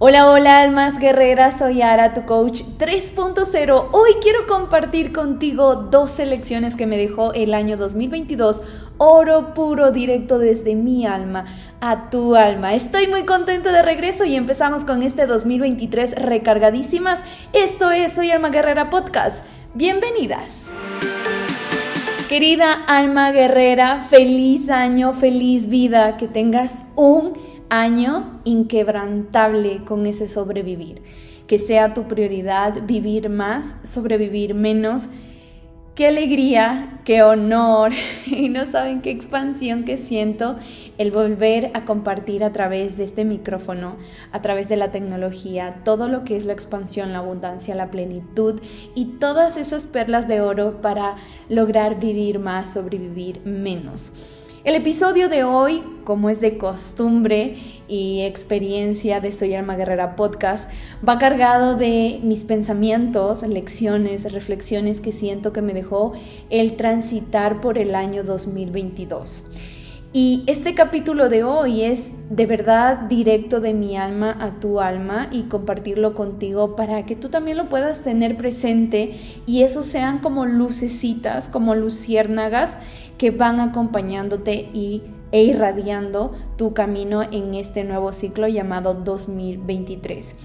Hola, hola almas guerreras, soy Ara, tu coach 3.0. Hoy quiero compartir contigo dos selecciones que me dejó el año 2022, oro puro directo desde mi alma a tu alma. Estoy muy contenta de regreso y empezamos con este 2023 recargadísimas. Esto es Soy Alma Guerrera Podcast. Bienvenidas. Querida alma guerrera, feliz año, feliz vida, que tengas un año inquebrantable con ese sobrevivir. Que sea tu prioridad vivir más, sobrevivir menos. Qué alegría, qué honor y no saben qué expansión que siento el volver a compartir a través de este micrófono, a través de la tecnología, todo lo que es la expansión, la abundancia, la plenitud y todas esas perlas de oro para lograr vivir más, sobrevivir menos. El episodio de hoy, como es de costumbre y experiencia de Soy Alma Guerrera Podcast, va cargado de mis pensamientos, lecciones, reflexiones que siento que me dejó el transitar por el año 2022. Y este capítulo de hoy es de verdad directo de mi alma a tu alma y compartirlo contigo para que tú también lo puedas tener presente y eso sean como lucecitas, como luciérnagas que van acompañándote y, e irradiando tu camino en este nuevo ciclo llamado 2023.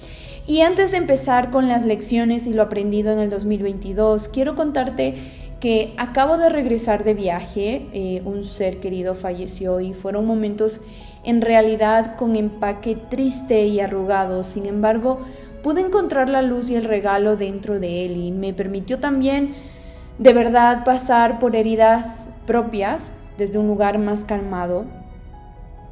Y antes de empezar con las lecciones y lo aprendido en el 2022, quiero contarte que acabo de regresar de viaje, eh, un ser querido falleció y fueron momentos en realidad con empaque triste y arrugado, sin embargo pude encontrar la luz y el regalo dentro de él y me permitió también de verdad pasar por heridas propias desde un lugar más calmado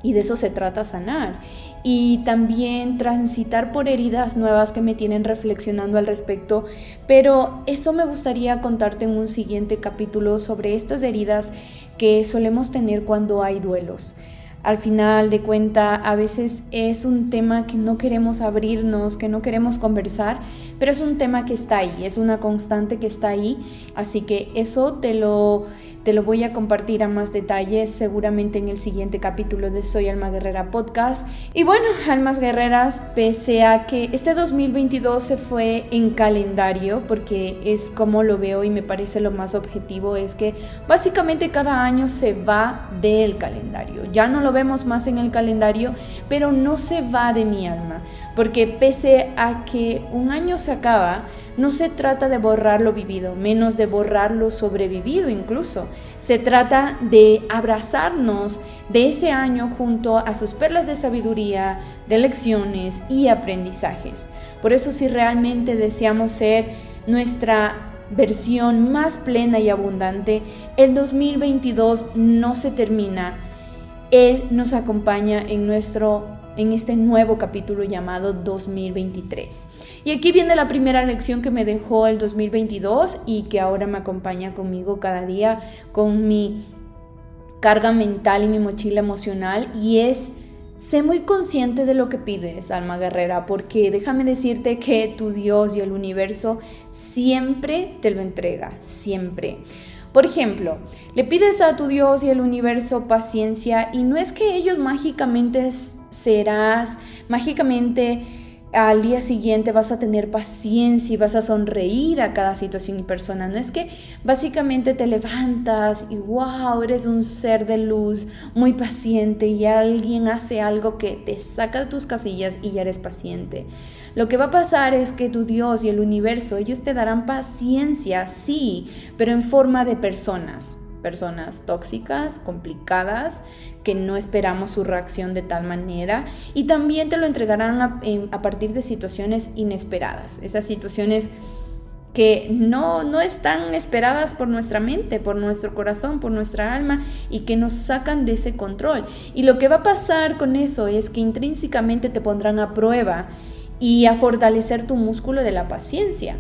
y de eso se trata sanar. Y también transitar por heridas nuevas que me tienen reflexionando al respecto. Pero eso me gustaría contarte en un siguiente capítulo sobre estas heridas que solemos tener cuando hay duelos al final de cuenta a veces es un tema que no queremos abrirnos, que no queremos conversar, pero es un tema que está ahí, es una constante que está ahí, así que eso te lo, te lo voy a compartir a más detalles seguramente en el siguiente capítulo de Soy Alma Guerrera Podcast. Y bueno, Almas Guerreras, pese a que este 2022 se fue en calendario, porque es como lo veo y me parece lo más objetivo, es que básicamente cada año se va del calendario, ya no lo vemos más en el calendario, pero no se va de mi alma, porque pese a que un año se acaba, no se trata de borrar lo vivido, menos de borrar lo sobrevivido incluso. Se trata de abrazarnos de ese año junto a sus perlas de sabiduría, de lecciones y aprendizajes. Por eso si realmente deseamos ser nuestra versión más plena y abundante, el 2022 no se termina él nos acompaña en nuestro en este nuevo capítulo llamado 2023. Y aquí viene la primera lección que me dejó el 2022 y que ahora me acompaña conmigo cada día con mi carga mental y mi mochila emocional y es Sé muy consciente de lo que pides, alma guerrera, porque déjame decirte que tu Dios y el universo siempre te lo entrega, siempre. Por ejemplo, le pides a tu Dios y el universo paciencia y no es que ellos mágicamente serás, mágicamente al día siguiente vas a tener paciencia y vas a sonreír a cada situación y persona. No es que básicamente te levantas y wow, eres un ser de luz muy paciente y alguien hace algo que te saca de tus casillas y ya eres paciente. Lo que va a pasar es que tu Dios y el universo, ellos te darán paciencia, sí, pero en forma de personas. Personas tóxicas, complicadas, que no esperamos su reacción de tal manera. Y también te lo entregarán a, partir de situaciones inesperadas. Esas situaciones que no, no están esperadas por nuestra mente, por nuestro corazón, por nuestra alma y que nos sacan de ese control. Y lo que va a pasar con eso es que intrínsecamente te pondrán a prueba y a fortalecer tu músculo de la paciencia.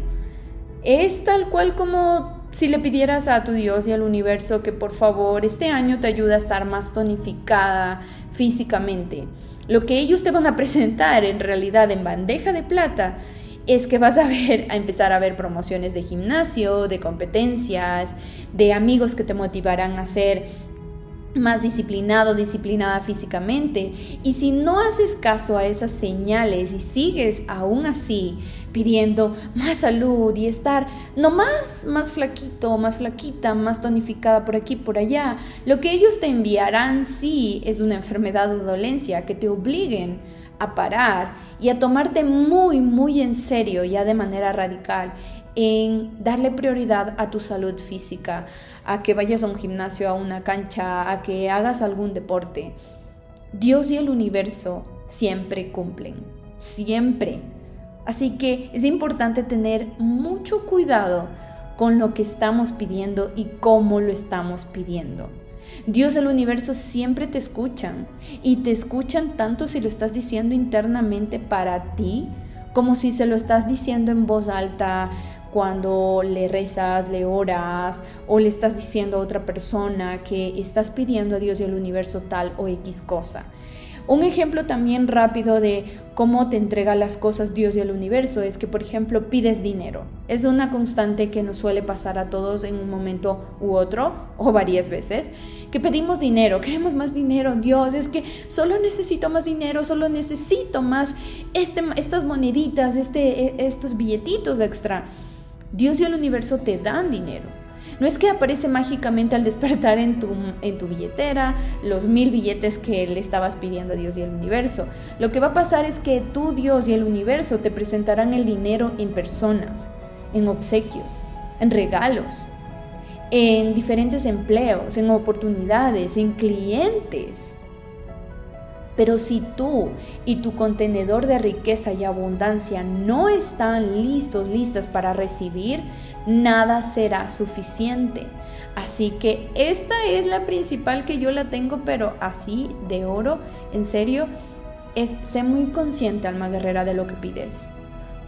Es tal cual como si le pidieras a tu Dios y al universo que por favor este año te ayude a estar más tonificada físicamente. Lo que ellos te van a presentar en realidad en bandeja de plata es que vas a ver a empezar a ver promociones de gimnasio, de competencias, de amigos que te motivarán a hacer más disciplinado, disciplinada físicamente. Y si no haces caso a esas señales y sigues aún así pidiendo más salud y estar no más, más flaquito, más flaquita, más tonificada por aquí, por allá, lo que ellos te enviarán sí es una enfermedad o dolencia que te obliguen a parar y a tomarte muy, muy en serio, ya de manera radical, en darle prioridad a tu salud física, a que vayas a un gimnasio, a una cancha, a que hagas algún deporte. Dios y el universo siempre cumplen, siempre. Así que es importante tener mucho cuidado con lo que estamos pidiendo y cómo lo estamos pidiendo. Dios del universo siempre te escuchan y te escuchan tanto si lo estás diciendo internamente para ti como si se lo estás diciendo en voz alta cuando le rezas, le oras o le estás diciendo a otra persona que estás pidiendo a Dios y al universo tal o X cosa. Un ejemplo también rápido de cómo te entrega las cosas Dios y el universo es que, por ejemplo, pides dinero. Es una constante que nos suele pasar a todos en un momento u otro o varias veces, que pedimos dinero, queremos más dinero, Dios, es que solo necesito más dinero, solo necesito más este, estas moneditas, este, e, estos billetitos extra. Dios y el universo te dan dinero no es que aparece mágicamente al despertar en tu, en tu billetera los mil billetes que le estabas pidiendo a Dios y al universo. Lo que va a pasar es que tú, Dios y el universo te presentarán el dinero en personas, en obsequios, en regalos, en diferentes empleos, en oportunidades, en clientes. Pero si tú y tu contenedor de riqueza y abundancia no están listos, listas para recibir, nada será suficiente. Así que esta es la principal que yo la tengo, pero así de oro, en serio, es ser muy consciente, alma guerrera, de lo que pides.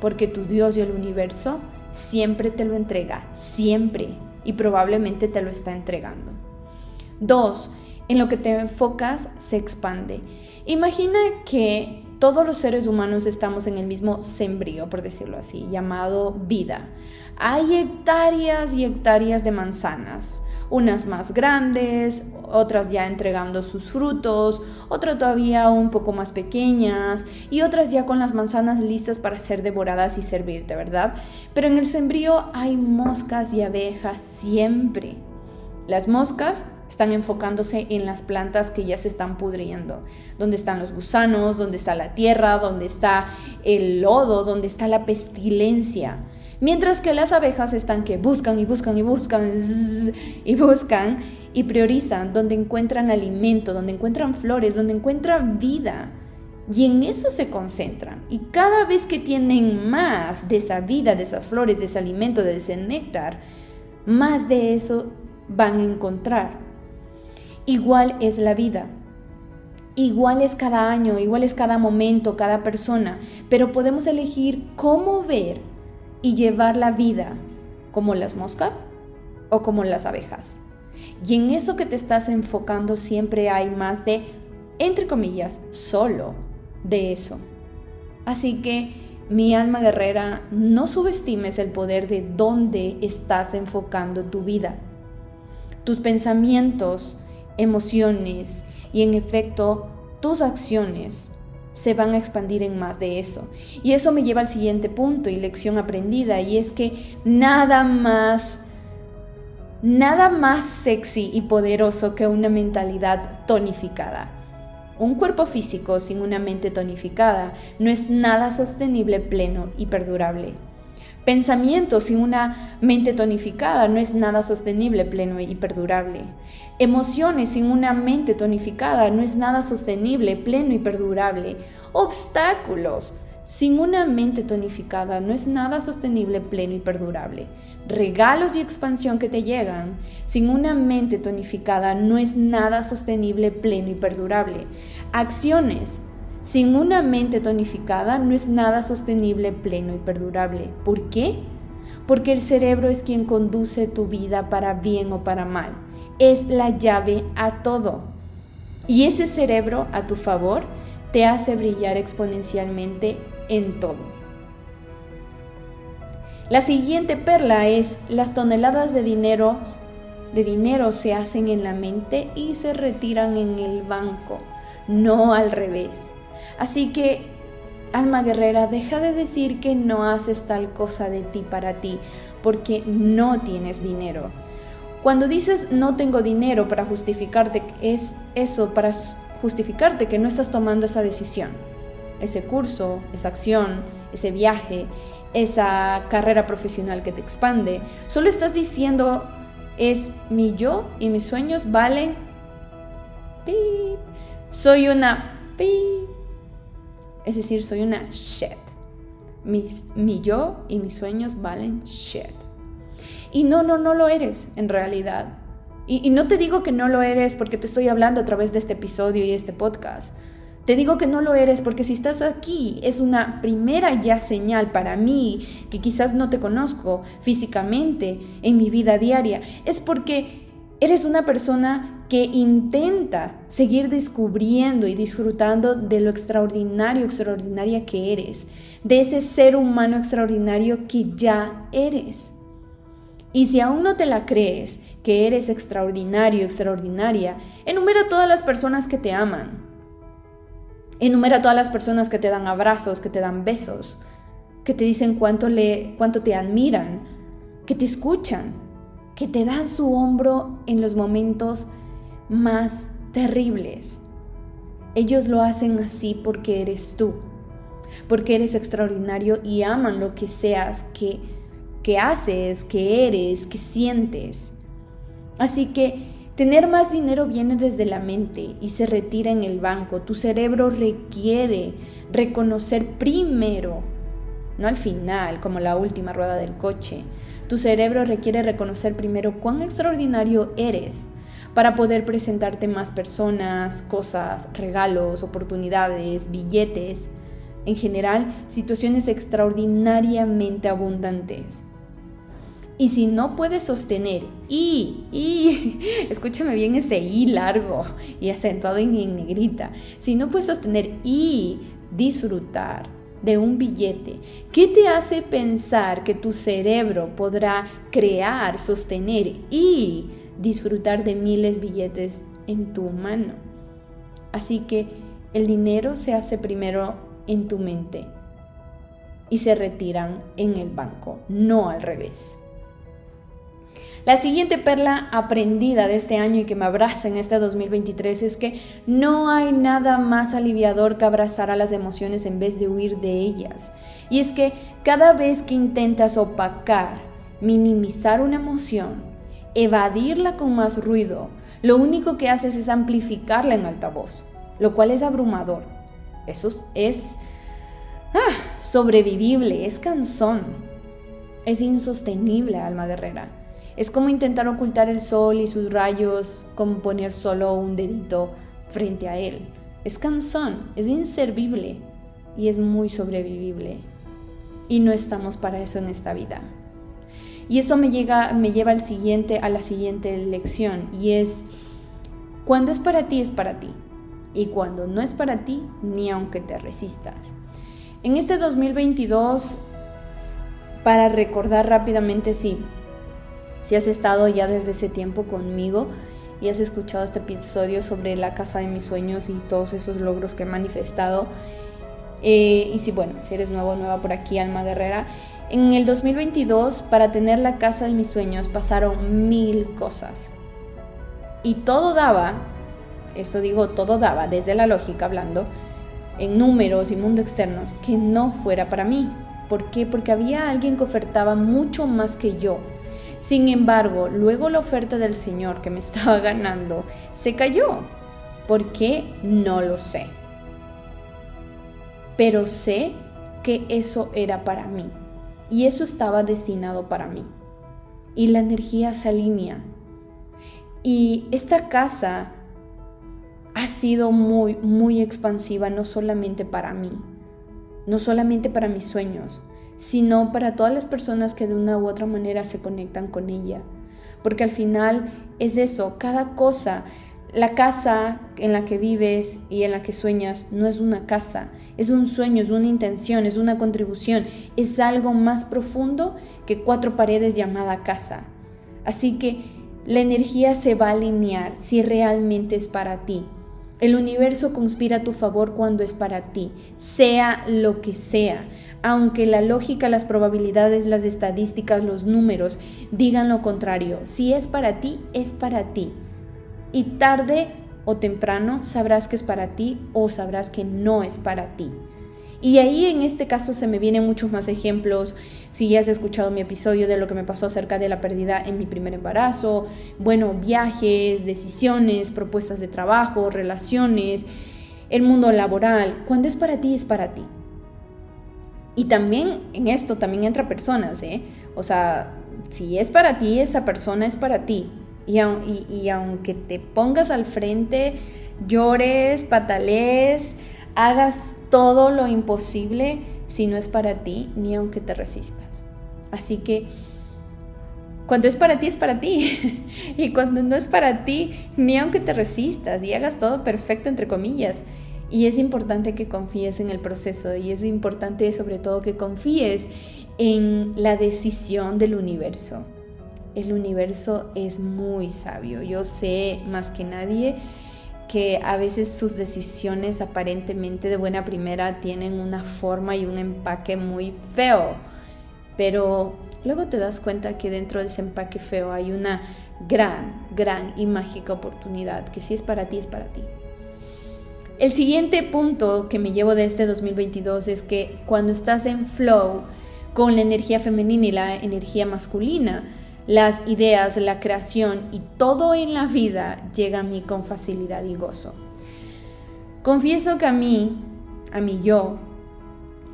Porque tu Dios y el universo siempre te lo entrega, siempre, y probablemente te lo está entregando. Dos, en lo que te enfocas se expande. Imagina que todos los seres humanos estamos en el mismo sembrío, por decirlo así, llamado vida. Hay hectáreas y hectáreas de manzanas, unas más grandes, otras ya entregando sus frutos, otras todavía un poco más pequeñas y otras ya con las manzanas listas para ser devoradas y servirte, ¿verdad? Pero en el sembrío hay moscas y abejas siempre. Las moscas están enfocándose en las plantas que ya se están pudriendo, donde están los gusanos, donde está la tierra, donde está el lodo, donde está la pestilencia. Mientras que las abejas están que buscan y buscan y buscan y buscan y priorizan donde encuentran alimento, donde encuentran flores, donde encuentran vida. Y en eso se concentran. Y cada vez que tienen más de esa vida, de esas flores, de ese alimento, de ese néctar, más de eso van a encontrar. Igual es la vida. Igual es cada año, igual es cada momento, cada persona, pero podemos elegir cómo ver y llevar la vida como las moscas o como las abejas. Y en eso que te estás enfocando siempre hay más de, entre comillas, solo de eso. Así que, mi alma guerrera, no subestimes el poder de dónde estás enfocando tu vida. Tus pensamientos, emociones y en efecto tus acciones se van a expandir en más de eso. Y eso me lleva al siguiente punto y lección aprendida, y es que nada más, nada más sexy y poderoso que una mentalidad tonificada. Un cuerpo físico sin una mente tonificada no es nada sostenible, pleno y perdurable. Pensamiento sin una mente tonificada no es nada sostenible, pleno y perdurable. Emociones sin una mente tonificada no es nada sostenible, pleno y perdurable. Obstáculos sin una mente tonificada no es nada sostenible, pleno y perdurable. Regalos y expansión que te llegan sin una mente tonificada no es nada sostenible, pleno y perdurable. Acciones sin una mente tonificada no es nada sostenible, pleno y perdurable. ¿Por qué? Porque el cerebro es quien conduce tu vida para bien o para mal. Es la llave a todo. Y ese cerebro a tu favor te hace brillar exponencialmente en todo. La siguiente perla es las toneladas de dinero de dinero se hacen en la mente y se retiran en el banco, no al revés. Así que, alma guerrera, deja de decir que no haces tal cosa de ti para ti, porque no tienes dinero. Cuando dices no tengo dinero para justificarte, es eso, para justificarte que no estás tomando esa decisión, ese curso, esa acción, ese viaje, esa carrera profesional que te expande. Solo estás diciendo es mi yo y mis sueños valen. Soy una pip. Es decir, soy una shit. Mi yo y mis sueños valen shit. Y no, no, no lo eres en realidad. Y, y no te digo que no lo eres porque te estoy hablando a través de este episodio y este podcast. Te digo que no lo eres porque si estás aquí es una primera ya señal para mí que quizás no te conozco físicamente en mi vida diaria. Es porque eres una persona que intenta seguir descubriendo y disfrutando de lo extraordinario, extraordinaria que eres, de ese ser humano extraordinario que ya eres. Y si aún no te la crees, que eres extraordinario, extraordinaria, enumera todas las personas que te aman, Enumera todas las personas que te dan abrazos, que te dan besos, que te dicen cuánto, le, cuánto te admiran, que te escuchan, que te dan su hombro en los momentos más terribles. Ellos lo hacen así porque eres tú, porque eres extraordinario y aman lo que seas, que, que haces, que eres, que sientes. Así que Tener más dinero viene desde la mente y se retira en el banco. Tu cerebro requiere reconocer primero, no al final, como la última rueda del coche. Tu cerebro requiere reconocer primero cuán extraordinario eres para poder presentarte más personas, cosas, regalos, oportunidades, billetes, en general, situaciones extraordinariamente abundantes. Y si no puedes sostener y, y, escúchame bien ese y largo y acentuado en, en negrita, si no puedes sostener y disfrutar de un billete, ¿qué te hace pensar que tu cerebro podrá crear, sostener y disfrutar de miles billetes en tu mano? Así que el dinero se hace primero en tu mente y se retiran en el banco, no al revés. La siguiente perla aprendida de este año y que me abraza en este 2023 es que no hay nada más aliviador que abrazar a las emociones en vez de huir de ellas. Y es que cada vez que intentas opacar, minimizar una emoción, evadirla con más ruido, lo único que haces es amplificarla en altavoz, lo cual es abrumador. Eso es ah, sobrevivible, es cansón, es insostenible, alma guerrera. Es como intentar ocultar el sol y sus rayos, como poner solo un dedito frente a él. Es cansón, es inservible y es muy sobrevivible. Y no estamos para eso en esta vida. Y esto me, llega, me lleva al siguiente, a la siguiente lección y es, cuando es para ti, es para ti. Y cuando no es para ti, ni aunque te resistas. En este 2022, para recordar rápidamente, sí, si has estado ya desde ese tiempo conmigo y has escuchado este episodio sobre la casa de mis sueños y todos esos logros que he manifestado, eh, y si bueno, si eres nuevo nueva por aquí, Alma Guerrera, en el 2022 para tener la casa de mis sueños pasaron mil cosas. Y todo daba, esto digo, todo daba, desde la lógica hablando, en números y mundo externos, que no fuera para mí. ¿Por qué? Porque había alguien que ofertaba mucho más que yo sin embargo, luego la oferta del Señor que me estaba ganando se cayó. ¿Por qué? No lo sé. Pero sé que eso era para mí y eso estaba destinado para mí. Y la energía se alinea. Y esta casa ha sido muy, muy expansiva, no solamente para mí, no solamente para mis sueños, sino para todas las personas que de una u otra manera se conectan con ella. Porque al final es eso, cada cosa, la casa en la que vives y en la que sueñas no es una casa, es un sueño, es una intención, es una contribución, es algo más profundo que cuatro paredes llamada casa. Así que la energía se va a alinear si realmente es para ti. El universo conspira a tu favor cuando es para ti, sea lo que sea, aunque la lógica, las probabilidades, las estadísticas, los números digan lo contrario. Si es para ti, es para ti. Y tarde o temprano sabrás que es para ti o sabrás que no es para ti. Y ahí en este caso se me vienen muchos más ejemplos. Si ya has escuchado mi episodio de lo que me pasó acerca de la pérdida en mi primer embarazo, bueno, viajes, decisiones, propuestas de trabajo, relaciones, el mundo laboral, cuando es para ti, es para ti. Y también en esto también entra personas, ¿eh? O sea, si es para ti, esa persona es para ti. Y, aunque te pongas al frente, llores, patalees, hagas todo lo imposible si no es para ti, ni aunque te resistas. Así que cuando es para ti, es para ti. y cuando no es para ti, ni aunque te resistas y hagas todo perfecto, entre comillas. Y es importante que confíes en el proceso y es importante sobre todo que confíes en la decisión del universo. El universo es muy sabio. Yo sé más que nadie que a veces sus decisiones aparentemente de buena primera tienen una forma y un empaque muy feo, pero luego te das cuenta que dentro de ese empaque feo hay una gran, gran y mágica oportunidad, que si es para ti, es para ti. El siguiente punto que me llevo de este 2022 es que cuando estás en flow con la energía femenina y la energía masculina, las ideas, la creación y todo en la vida llega a mí con facilidad y gozo. Confieso que a mí, a mí yo,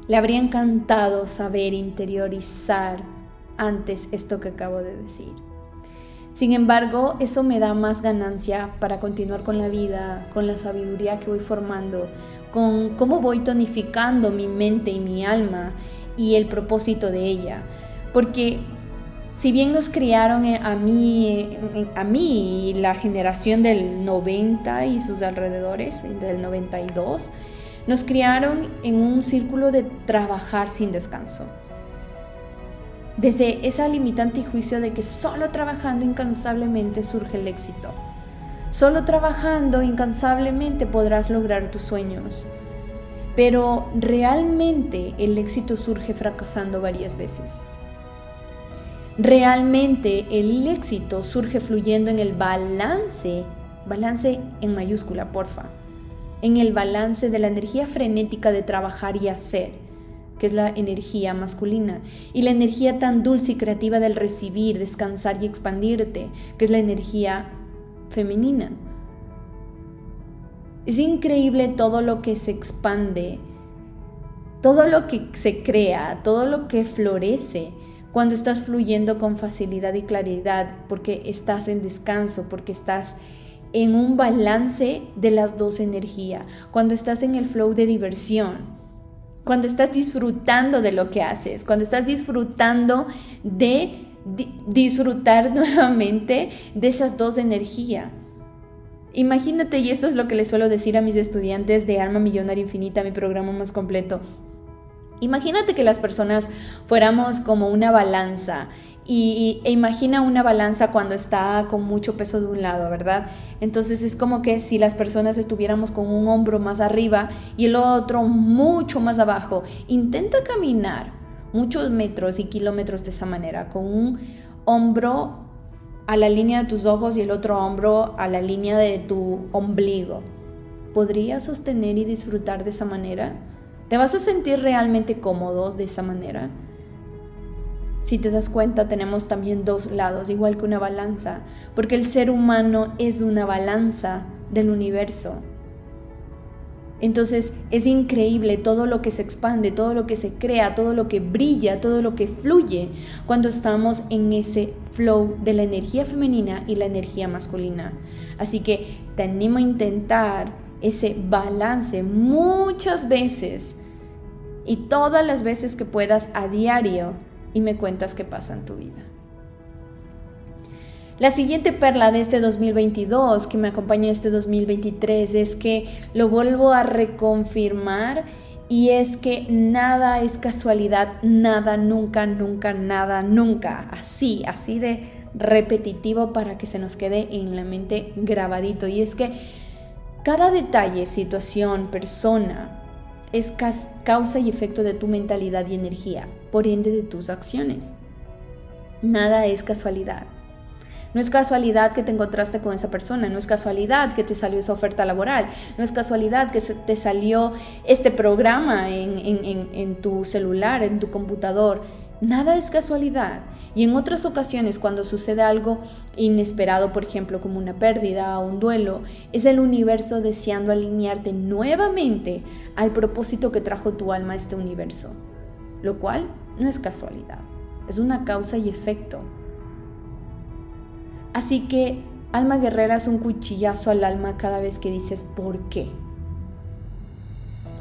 le habría encantado saber interiorizar antes esto que acabo de decir. Sin embargo, eso me da más ganancia para continuar con la vida, con la sabiduría que voy formando, con cómo voy tonificando mi mente y mi alma y el propósito de ella. Porque si bien nos criaron eh, a mí, a mí y la generación del 90 y sus alrededores, del 92, nos criaron en un círculo de trabajar sin descanso. Desde esa limitante juicio de que solo trabajando incansablemente surge el éxito. Solo trabajando incansablemente podrás lograr tus sueños. Pero realmente el éxito surge fracasando varias veces. Realmente el éxito surge fluyendo en el balance, balance en mayúscula, porfa, en el balance de la energía frenética de trabajar y hacer, que es la energía masculina, y la energía tan dulce y creativa del recibir, descansar y expandirte, que es la energía femenina. Es increíble todo lo que se expande, todo lo que se crea, todo lo que florece cuando estás fluyendo con facilidad y claridad, porque estás en descanso, porque estás en un balance de las dos energías, cuando estás en el flow de diversión, cuando estás disfrutando de lo que haces, cuando estás disfrutando de disfrutar nuevamente de esas dos energías. Imagínate, y esto es lo que les suelo decir a mis estudiantes de Alma Millonaria Infinita, mi programa más completo. Imagínate que las personas fuéramos como una balanza y, e imagina una balanza cuando está con mucho peso de un lado, ¿verdad? Entonces es como que si las personas estuviéramos con un hombro más arriba y el otro mucho más abajo, intenta caminar muchos metros y kilómetros de esa manera, con un hombro a la línea de tus ojos y el otro hombro a la línea de tu ombligo. ¿Podrías sostener y disfrutar de esa manera? ¿Te vas a sentir realmente cómodo de esa manera? Si te das cuenta, tenemos también dos lados, igual que una balanza, porque el ser humano es una balanza del universo. Entonces es increíble todo lo que se expande, todo lo que se crea, todo lo que brilla, todo lo que fluye cuando estamos en ese flow de la energía femenina y la energía masculina. Así que te animo a intentar ese balance muchas veces y todas las veces que puedas a diario y me cuentas qué pasa en tu vida. La siguiente perla de este 2022 que me acompaña este 2023 es que lo vuelvo a reconfirmar Y es que nada es casualidad, nada, nunca, nunca, nada, nunca. Así, así de repetitivo para que se nos quede en la mente grabadito. Y es que cada detalle, situación, persona, es causa y efecto de tu mentalidad y energía, por ende de tus acciones. Nada es casualidad. No es casualidad que te encontraste con esa persona, no es casualidad que te salió esa oferta laboral, no es casualidad que te salió este programa en, tu celular, en tu computador. Nada es casualidad. Y en otras ocasiones, cuando sucede algo inesperado, por ejemplo, como una pérdida o un duelo, es el universo deseando alinearte nuevamente al propósito que trajo tu alma a este universo. Lo cual no es casualidad, es una causa y efecto. Así que alma guerrera es un cuchillazo al alma cada vez que dices ¿por qué?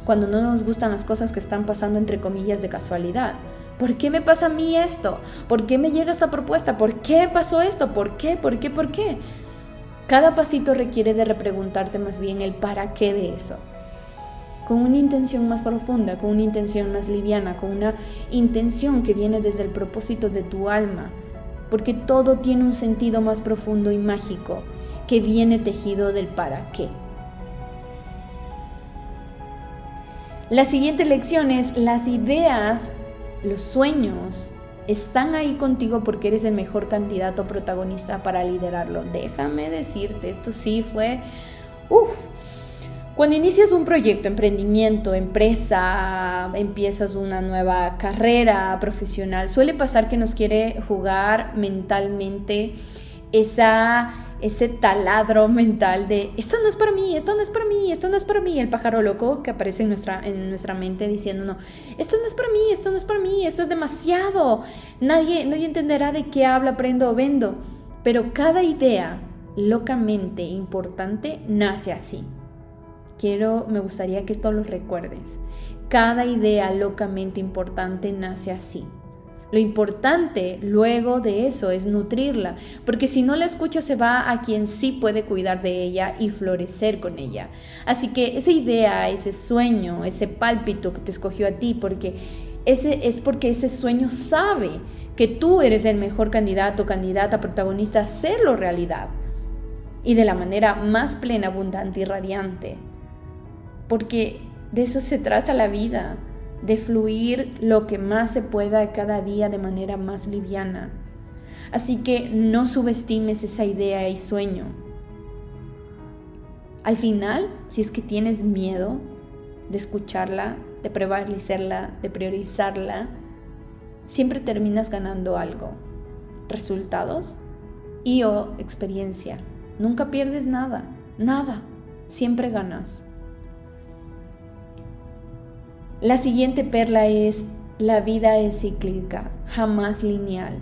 Cuando no nos gustan las cosas que están pasando entre comillas de casualidad. ¿Por qué me pasa a mí esto? ¿Por qué me llega esta propuesta? ¿Por qué pasó esto? ¿Por qué? ¿Por qué? ¿Por qué? Cada pasito requiere de repreguntarte más bien el para qué de eso. Con una intención más profunda, con una intención más liviana, con una intención que viene desde el propósito de tu alma, porque todo tiene un sentido más profundo y mágico que viene tejido del para qué. La siguiente lección es las ideas, los sueños, están ahí contigo porque eres el mejor candidato protagonista para liderarlo. Déjame decirte, esto sí fue, uff, cuando inicias un proyecto, emprendimiento, empresa, empiezas una nueva carrera profesional, suele pasar que nos quiere jugar mentalmente esa, ese taladro mental de esto no es para mí, esto no es para mí, esto no es para mí, el pájaro loco que aparece en nuestra, en nuestra mente diciendo no, esto no es para mí, esto no es para mí, esto es demasiado, nadie, nadie entenderá de qué habla, aprendo o vendo, pero cada idea locamente importante nace así Quiero, me gustaría que esto lo recuerdes. Cada idea locamente importante nace así. Lo importante luego de eso es nutrirla, porque si no la escucha se va a quien sí puede cuidar de ella y florecer con ella. Así que esa idea, ese sueño, ese pálpito que te escogió a ti, porque ese es porque ese sueño sabe que tú eres el mejor candidato, candidata, protagonista a hacerlo realidad. Y de la manera más plena, abundante y radiante. Porque de eso se trata la vida, de fluir lo que más se pueda cada día de manera más liviana. Así que no subestimes esa idea y sueño. Al final, si es que tienes miedo de escucharla, de prevalecerla, de priorizarla, siempre terminas ganando algo, resultados y o experiencia. Nunca pierdes nada, nada, siempre ganas. La siguiente perla es, la vida es cíclica, jamás lineal,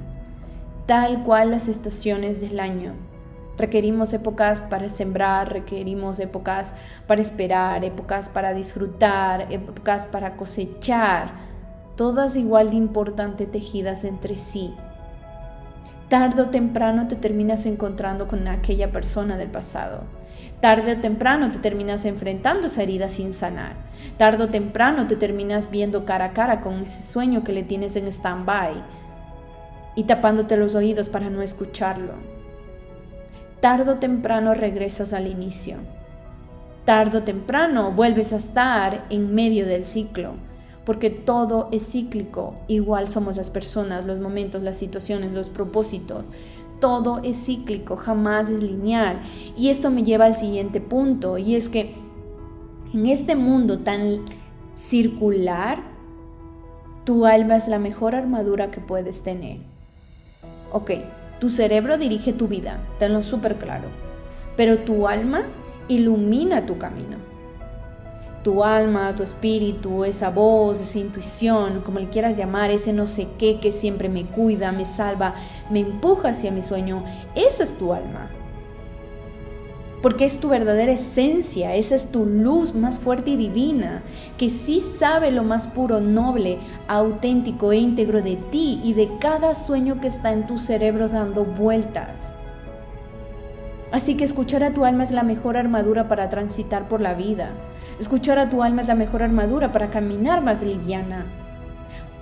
tal cual las estaciones del año. Requerimos épocas para sembrar, requerimos épocas para esperar, épocas para disfrutar, épocas para cosechar, todas igual de importante tejidas entre sí. Tardo o temprano te terminas encontrando con aquella persona del pasado Tarde o temprano te terminas enfrentando esa herida sin sanar. Tarde o temprano te terminas viendo cara a cara con ese sueño que le tienes en stand-by y tapándote los oídos para no escucharlo. Tarde o temprano regresas al inicio. Tarde o temprano vuelves a estar en medio del ciclo, porque todo es cíclico. Igual somos las personas, los momentos, las situaciones, los propósitos todo es cíclico, jamás es lineal. Y esto me lleva al siguiente punto, y es que en este mundo tan circular, tu alma es la mejor armadura que puedes tener. Ok, tu cerebro dirige tu vida, tenlo súper claro, pero tu alma ilumina tu camino tu alma, tu espíritu, esa voz, esa intuición, como le quieras llamar, ese no sé qué que siempre me cuida, me salva, me empuja hacia mi sueño, esa es tu alma. Porque es tu verdadera esencia, esa es tu luz más fuerte y divina, que sí sabe lo más puro, noble, auténtico e íntegro de ti y de cada sueño que está en tu cerebro dando vueltas. Así que escuchar a tu alma es la mejor armadura para transitar por la vida. Escuchar a tu alma es la mejor armadura para caminar más liviana.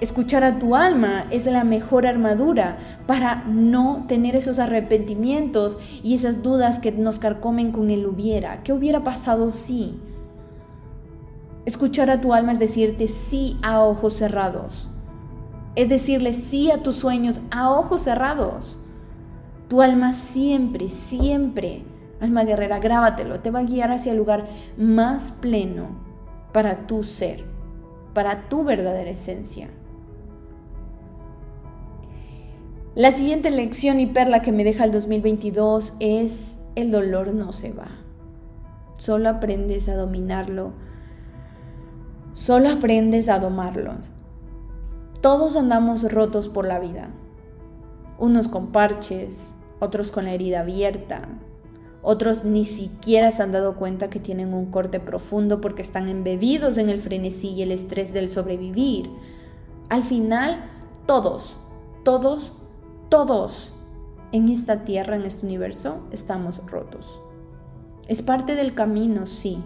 Escuchar a tu alma es la mejor armadura para no tener esos arrepentimientos y esas dudas que nos carcomen con el hubiera. ¿Qué hubiera pasado si? Escuchar a tu alma es decirte sí a ojos cerrados. Es decirle sí a tus sueños a ojos cerrados. Tu alma siempre, siempre, alma guerrera, grábatelo, te va a guiar hacia el lugar más pleno para tu ser, para tu verdadera esencia. La siguiente lección y perla que me deja el 2022 es el dolor no se va. Solo aprendes a dominarlo. Solo aprendes a domarlo. Todos andamos rotos por la vida unos con parches, otros con la herida abierta, otros ni siquiera se han dado cuenta que tienen un corte profundo porque están embebidos en el frenesí y el estrés del sobrevivir. Al final, todos, todos, todos en esta tierra, en este universo, estamos rotos. Es parte del camino, sí.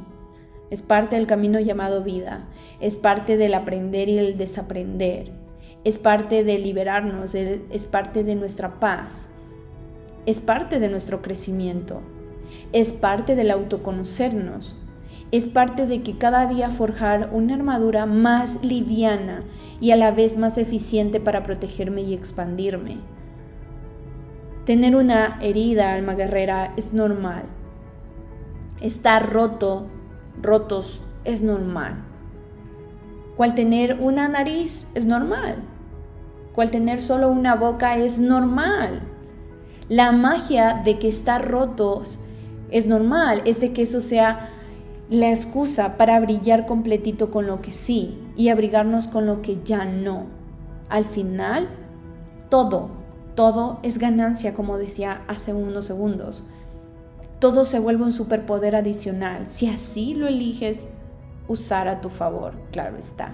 Es parte del camino llamado vida. Es parte del aprender y el desaprender es parte de liberarnos, es parte de nuestra paz, es parte de nuestro crecimiento, es parte del autoconocernos, es parte de que cada día forjar una armadura más liviana y a la vez más eficiente para protegerme y expandirme. Tener una herida, alma guerrera, es normal. Estar roto, rotos, es normal. Cual tener una nariz es normal cual tener solo una boca es normal. La magia de que estar rotos es normal, es de que eso sea la excusa para brillar completito con lo que sí y abrigarnos con lo que ya no. Al final, todo, todo es ganancia, como decía hace unos segundos. Todo se vuelve un superpoder adicional, si así lo eliges usar a tu favor, claro está.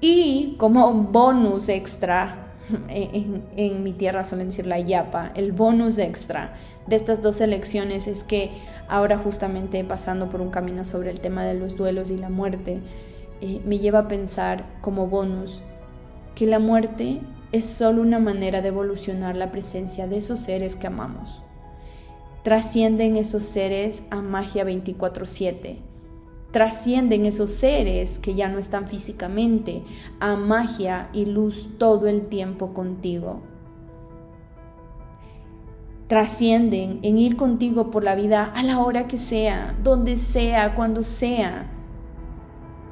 Y como bonus extra, en, mi tierra suelen decir la yapa, el bonus extra de estas dos elecciones es que ahora justamente pasando por un camino sobre el tema de los duelos y la muerte, eh, me lleva a pensar como bonus que la muerte es solo una manera de evolucionar la presencia de esos seres que amamos. Trascienden esos seres a magia 24/7 trascienden esos seres que ya no están físicamente a magia y luz todo el tiempo contigo. Trascienden en ir contigo por la vida a la hora que sea, donde sea, cuando sea.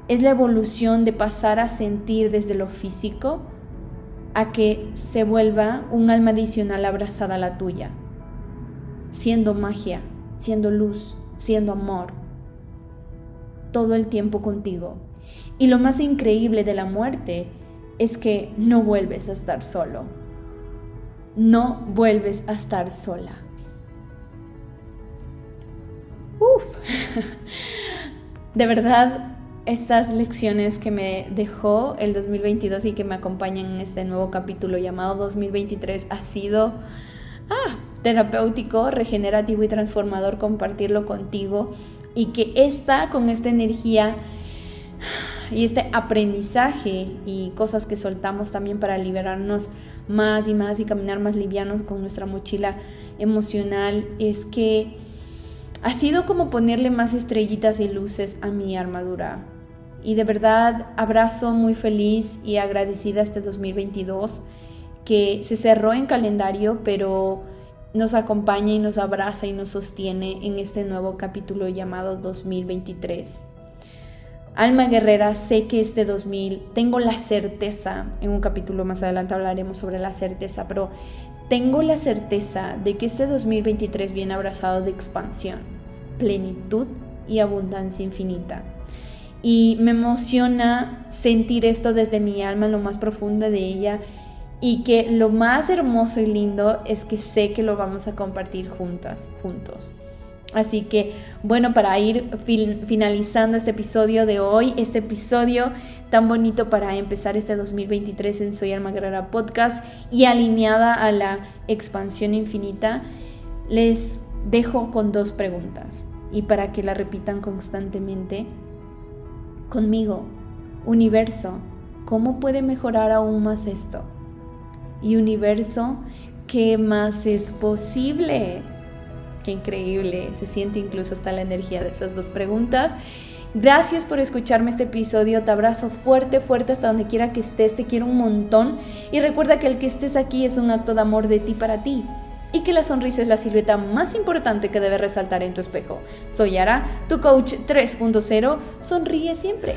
Es la evolución de pasar a sentir desde lo físico a que se vuelva un alma adicional abrazada a la tuya, siendo magia, siendo luz, siendo amor todo el tiempo contigo. Y lo más increíble de la muerte es que no vuelves a estar solo. No vuelves a estar sola. Uf. De verdad, estas lecciones que me dejó el 2022 y que me acompañan en este nuevo capítulo llamado 2023 ha sido ah, terapéutico, regenerativo y transformador compartirlo contigo y que esta, con esta energía y este aprendizaje y cosas que soltamos también para liberarnos más y más y caminar más livianos con nuestra mochila emocional, es que ha sido como ponerle más estrellitas y luces a mi armadura. Y de verdad abrazo muy feliz y agradecida este 2022 que se cerró en calendario, pero nos acompaña y nos abraza y nos sostiene en este nuevo capítulo llamado 2023. Alma guerrera, sé que este 2000, tengo la certeza, en un capítulo más adelante hablaremos sobre la certeza, pero tengo la certeza de que este 2023 viene abrazado de expansión, plenitud y abundancia infinita. Y me emociona sentir esto desde mi alma, lo más profunda de ella, y que lo más hermoso y lindo es que sé que lo vamos a compartir juntas, juntos. Así que, bueno, para ir finalizando este episodio de hoy, este episodio tan bonito para empezar este 2023 en Soy Alma Guerrera Podcast y alineada a la expansión infinita, les dejo con dos preguntas y para que la repitan constantemente conmigo. Universo, ¿cómo puede mejorar aún más esto? Y universo, ¿qué más es posible? Qué increíble, se siente incluso hasta la energía de esas dos preguntas. Gracias por escucharme este episodio, te abrazo fuerte, fuerte hasta donde quiera que estés, te quiero un montón y recuerda que el que estés aquí es un acto de amor de ti para ti y que la sonrisa es la silueta más importante que debe resaltar en tu espejo. Soy Ara, tu coach 3.0, sonríe siempre.